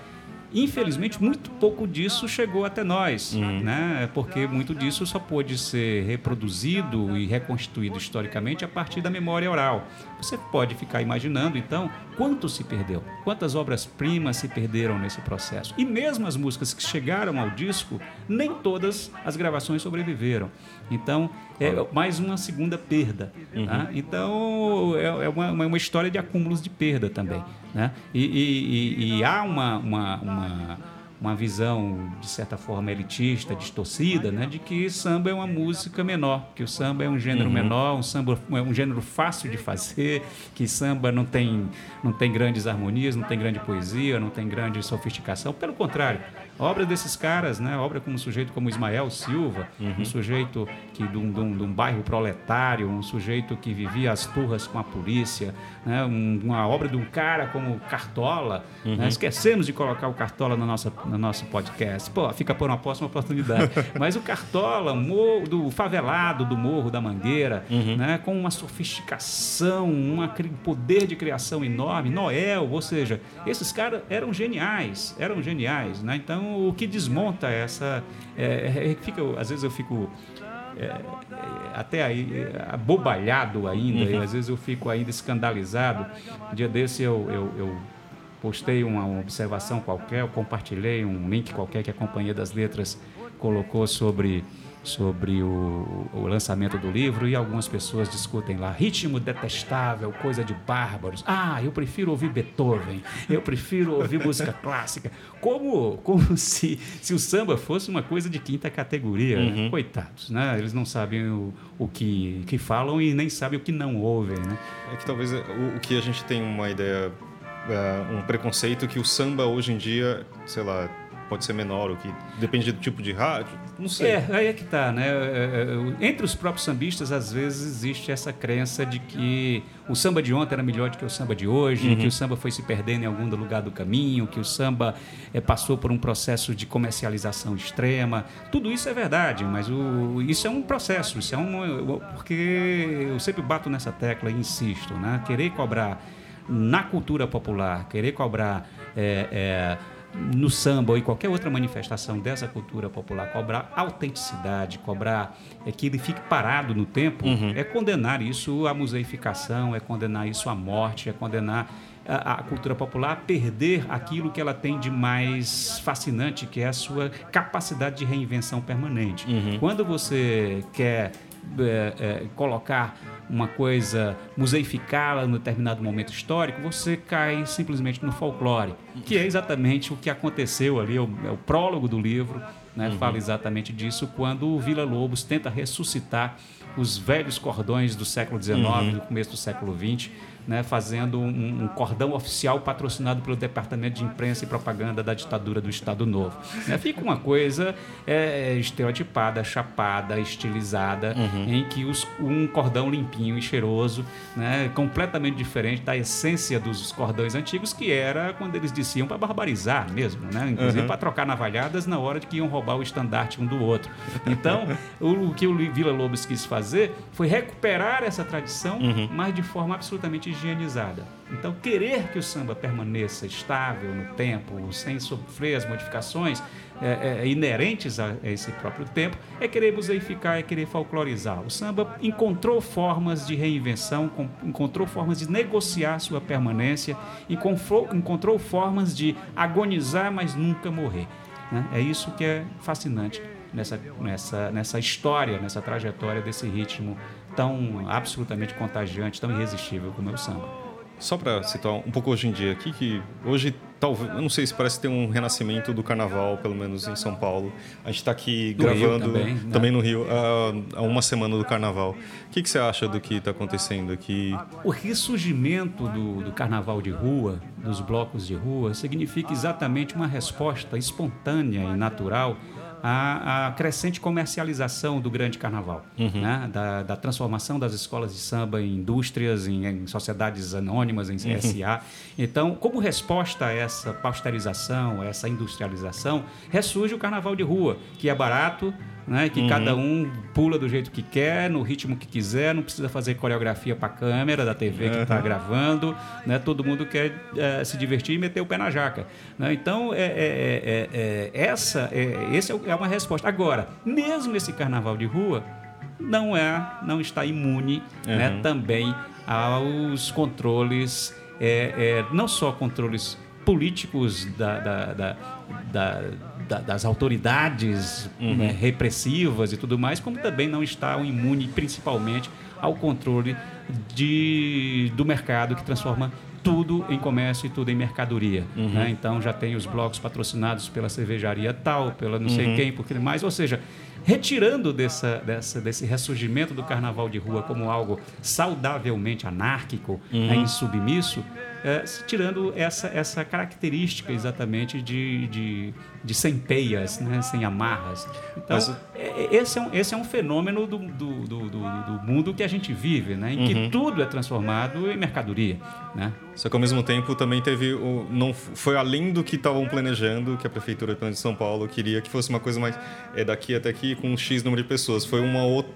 Infelizmente, muito pouco disso chegou até nós, Uhum. né? porque muito disso só pôde ser reproduzido e reconstituído historicamente a partir da memória oral. Você pode ficar imaginando, então, quanto se perdeu, quantas obras-primas se perderam nesse processo. E mesmo as músicas que chegaram ao disco, nem todas as gravações sobreviveram. Então, é mais uma segunda perda. tá? Então, é é uma, uma uma história de acúmulos de perda também. Né? E, e- e- e há uma, uma, uma, uma visão, de certa forma, elitista, distorcida, né? de que samba é uma música menor, que o samba é um gênero menor, um samba é um gênero fácil de fazer, que samba não tem, não tem grandes harmonias, não tem grande poesia, não tem grande sofisticação. Pelo contrário, a obra desses caras, né? a obra como um sujeito como Ismael Silva, um sujeito que de um, de um- de um bairro proletário, um sujeito que vivia as turras com a polícia, né? Um- uma obra de um cara como Cartola. né? Esquecemos de colocar o Cartola na nossa, no nosso podcast. Pô, fica por uma próxima oportunidade. Mas o Cartola, morro, do favelado do Morro da Mangueira, né, com uma sofisticação, um poder de criação enorme, Noel, ou seja, esses caras eram geniais, eram geniais. Né? Então, o que desmonta essa. É, é, fica, às vezes eu fico é, é, até aí é, abobalhado ainda, e às vezes eu fico ainda escandalizado. Um dia desse eu, eu, eu postei uma observação qualquer, eu compartilhei um link qualquer que a Companhia das Letras colocou sobre sobre o, o, lançamento do livro e algumas pessoas discutem lá ritmo detestável, coisa de bárbaros. Ah, eu prefiro ouvir Beethoven, eu prefiro ouvir música clássica. Como, como se, se o samba fosse uma coisa de quinta categoria. Uhum. Coitados, né? Eles não sabem o, o que, que falam e nem sabem o que não ouvem, né? É que talvez o, o que a gente tem uma ideia, uh, um preconceito que o samba hoje em dia, sei lá, pode ser menor, o que depende do tipo de rádio, não sei. É, aí é que tá, né? É, é, entre os próprios sambistas, às vezes existe essa crença de que o samba de ontem era melhor do que o samba de hoje, uhum. que o samba foi se perdendo em algum lugar do caminho, que o samba é, passou por um processo de comercialização extrema. Tudo isso é verdade, mas o, isso é um processo, isso é um. Porque eu sempre bato nessa tecla e insisto, né? Querer cobrar na cultura popular, querer cobrar. É, é, no samba ou em qualquer outra manifestação dessa cultura popular, cobrar autenticidade, cobrar é, que ele fique parado no tempo, uhum. é condenar isso à museificação, é condenar isso à morte, é condenar a, a, cultura popular a perder aquilo que ela tem de mais fascinante, que é a sua capacidade de reinvenção permanente. Uhum. Quando você quer é, é, colocar uma coisa, museificá-la em determinado momento histórico, você cai simplesmente no folclore, que é exatamente o que aconteceu ali, é o, é o prólogo do livro, né, uhum. fala exatamente disso, quando o Vila Lobos tenta ressuscitar os velhos cordões do século XIX, uhum. do começo do século XX, né, fazendo um, um, cordão oficial patrocinado pelo Departamento de Imprensa e Propaganda da ditadura do Estado Novo. Né? Fica uma coisa é, estereotipada, chapada, estilizada, uhum. em que os, um cordão limpinho e cheiroso, né, completamente diferente da essência dos cordões antigos, que era quando eles desciam para barbarizar mesmo, né? inclusive uhum. para trocar navalhadas na hora de que iam roubar o estandarte um do outro. Então, o, o que o Vila Lobos quis fazer foi recuperar essa tradição, uhum. mas de forma absolutamente higienizada. Então, querer que o samba permaneça estável no tempo, sem sofrer as modificações é, é, inerentes a, esse próprio tempo, é querer museificar, é querer folclorizar. O samba encontrou formas de reinvenção, encontrou formas de negociar sua permanência, encontrou, encontrou formas de agonizar, mas nunca morrer. Né? É isso que é fascinante nessa, nessa, nessa história, nessa trajetória desse ritmo tão absolutamente contagiante, tão irresistível como é o samba. Só para citar um pouco hoje em dia, aqui que hoje talvez, eu não sei se parece ter um renascimento do carnaval, pelo menos em São Paulo. A gente está aqui no gravando também, né? também, no Rio há, uma semana do carnaval. O que, que você acha do que está acontecendo aqui? O ressurgimento do, do carnaval de rua, dos blocos de rua, significa exatamente uma resposta espontânea e natural a, a crescente comercialização do grande carnaval, uhum. né? da, da, transformação das escolas de samba em indústrias, em, em sociedades anônimas, em CSA. Uhum. Então, como resposta a essa pasteurização, a essa industrialização, ressurge o carnaval de rua, que é barato, né? Que uhum. cada um pula do jeito que quer, no ritmo que quiser, não precisa fazer coreografia para a câmera da TV que está gravando, né? Todo mundo quer é, se divertir e meter o pé na jaca. Né? Então, é, é, é, é essa é, esse é uma resposta. Agora, mesmo esse carnaval de rua não é, não está imune, né? uhum. Também aos controles, é, não só controles políticos da, da, da da, das autoridades uhum. né, repressivas e tudo mais, como também não está imune principalmente ao controle de, do mercado que transforma tudo em comércio e tudo em mercadoria. Uhum. Né? Então já tem os blocos patrocinados pela cervejaria tal, pela não sei uhum. quem, porque mais. Ou seja, retirando dessa, dessa, desse ressurgimento do carnaval de rua como algo saudavelmente anárquico, né, insubmisso, é, tirando essa, essa característica exatamente de, de, de sem peias, né, sem amarras. Então, Mas- é- é- esse, é um, esse é um fenômeno do, do, do, do- do mundo que a gente vive, né, em que tudo é transformado em mercadoria. Né? Só que ao mesmo tempo também teve o não foi além do que estavam planejando, que a prefeitura de São Paulo queria que fosse uma coisa mais é daqui até aqui com um X número de pessoas. Foi uma outra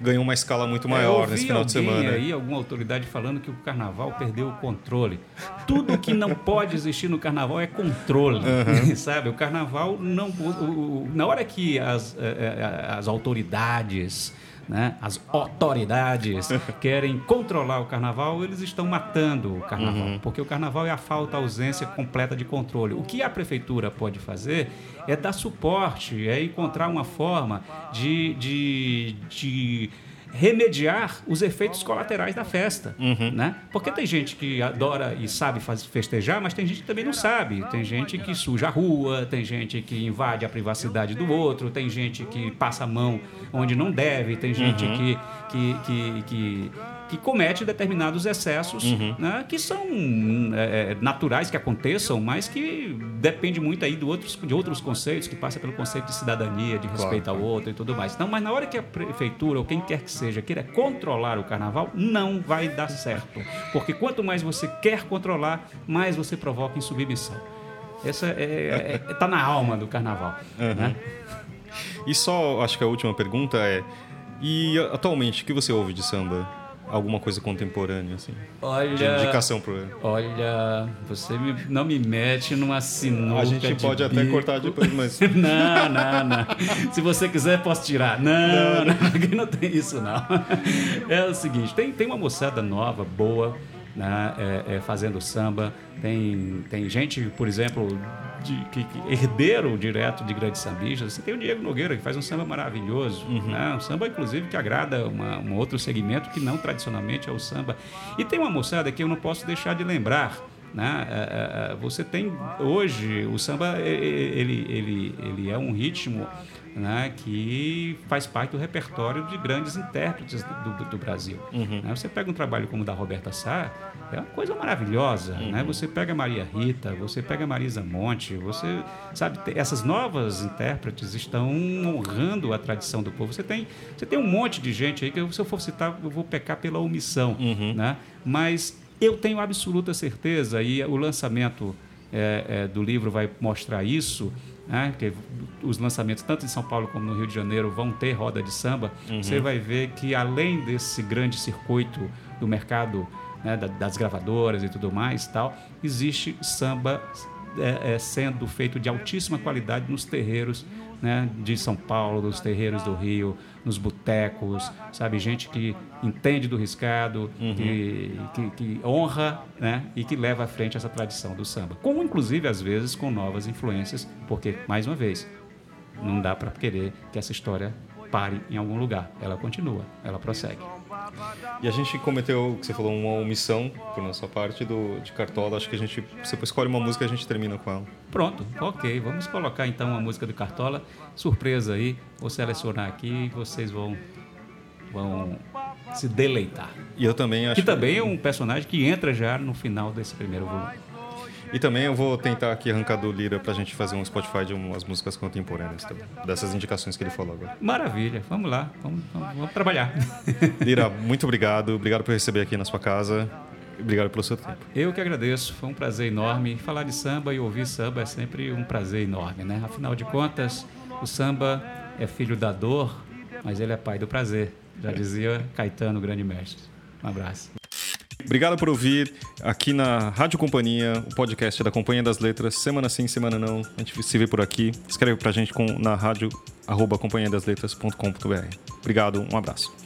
ganhou uma escala muito É, maior nesse final de semana. aí, alguma autoridade falando que o carnaval perdeu o controle. Tudo que não pode existir no carnaval é controle, sabe? O carnaval não, o- o- na hora que as, eh, eh, as autoridades né, as autoridades querem controlar o carnaval, eles estão matando o carnaval, porque o carnaval é a falta, a ausência completa de controle. O que a prefeitura pode fazer é dar suporte, é encontrar uma forma de, de, de remediar os efeitos colaterais da festa, né? Porque tem gente que adora e sabe festejar, mas tem gente que também não sabe. Tem gente que suja a rua, tem gente que invade a privacidade do outro, tem gente que passa a mão onde não deve, tem gente que, que, que, que, que comete determinados excessos, né? Que são é, é, naturais que aconteçam, mas que depende muito aí de outros, de outros conceitos, que passa pelo conceito de cidadania, de respeito ao outro e tudo mais. Não, mas na hora que a prefeitura ou quem quer que seja queira controlar o carnaval, não vai dar certo. Porque quanto mais você quer controlar, mais você provoca insubmissão. Essa é, é, tá na alma do carnaval. Né? E só, acho que a última pergunta é: e atualmente, o que você ouve de samba? Alguma coisa contemporânea, assim? De Olha, indicação pro. olha, você me- não me mete numa sinuca A gente de pode até cortar depois, mas. Não, não, não. Se você quiser, posso tirar. Não, não, aqui não tem isso, não. É o seguinte, tem, tem uma moçada nova, boa, né, é, é, fazendo samba. Tem, tem gente, por exemplo, de, que, que herdeiro direto de grandes sambistas. Você tem o Diego Nogueira, que faz um samba maravilhoso. Né? Um samba, inclusive, que agrada uma, um outro segmento que não tradicionalmente é o samba. E tem uma moçada que eu não posso deixar de lembrar. Né? É, é, é, Você tem hoje o samba ele, ele, ele é um ritmo né, que faz parte do repertório de grandes intérpretes do, do- Brasil. Né? Você pega um trabalho como o da Roberta Sá, é uma coisa maravilhosa. Né? Você pega Maria Rita, você pega Marisa Monte, você sabe essas novas intérpretes estão honrando a tradição do povo. Você tem você tem um monte de gente aí que eu, se eu for citar eu vou pecar pela omissão, né? Mas eu tenho absoluta certeza e o lançamento é, é, do livro vai mostrar isso, né? que os lançamentos tanto em São Paulo como no Rio de Janeiro vão ter roda de samba. Você vai ver que além desse grande circuito do mercado né, da- das gravadoras e tudo mais, tal, existe samba é, é, sendo feito de altíssima qualidade nos terreiros né, de São Paulo, nos terreiros do Rio, nos botecos, sabe? Gente que entende do riscado, que, que, que honra né, e que leva à frente essa tradição do samba. Com, inclusive, às vezes, com novas influências, porque, mais uma vez, não dá para querer que essa história pare em algum lugar. Ela continua, ela prossegue. E a gente cometeu, o que você falou, uma omissão por nossa parte do, de Cartola. Acho que a gente. Você escolhe uma música e a gente termina com ela. Pronto, ok. Vamos colocar então a música do Cartola. Surpresa aí, vou selecionar aqui e vocês vão, vão se deleitar. E eu também acho. Que também é um personagem que entra já no final desse primeiro volume. E também eu vou tentar aqui arrancar do Lira pra gente fazer um Spotify de umas músicas contemporâneas também. Dessas indicações que ele falou agora. Maravilha, vamos lá, vamos, vamos, vamos trabalhar. Lira, muito obrigado. Obrigado por receber aqui na sua casa. Obrigado pelo seu tempo. Eu que agradeço, foi um prazer enorme. Falar de samba e ouvir samba é sempre um prazer enorme, né? Afinal de contas, o samba é filho da dor, mas ele é pai do prazer. Já dizia Caetano, grande mestre. Um abraço. Obrigado por ouvir aqui na Rádio Companhia, o podcast da Companhia das Letras, semana sim, semana não. A gente se vê por aqui. Escreve pra gente com, na rádio arroba companhiadasletras.com.br. Obrigado, um abraço.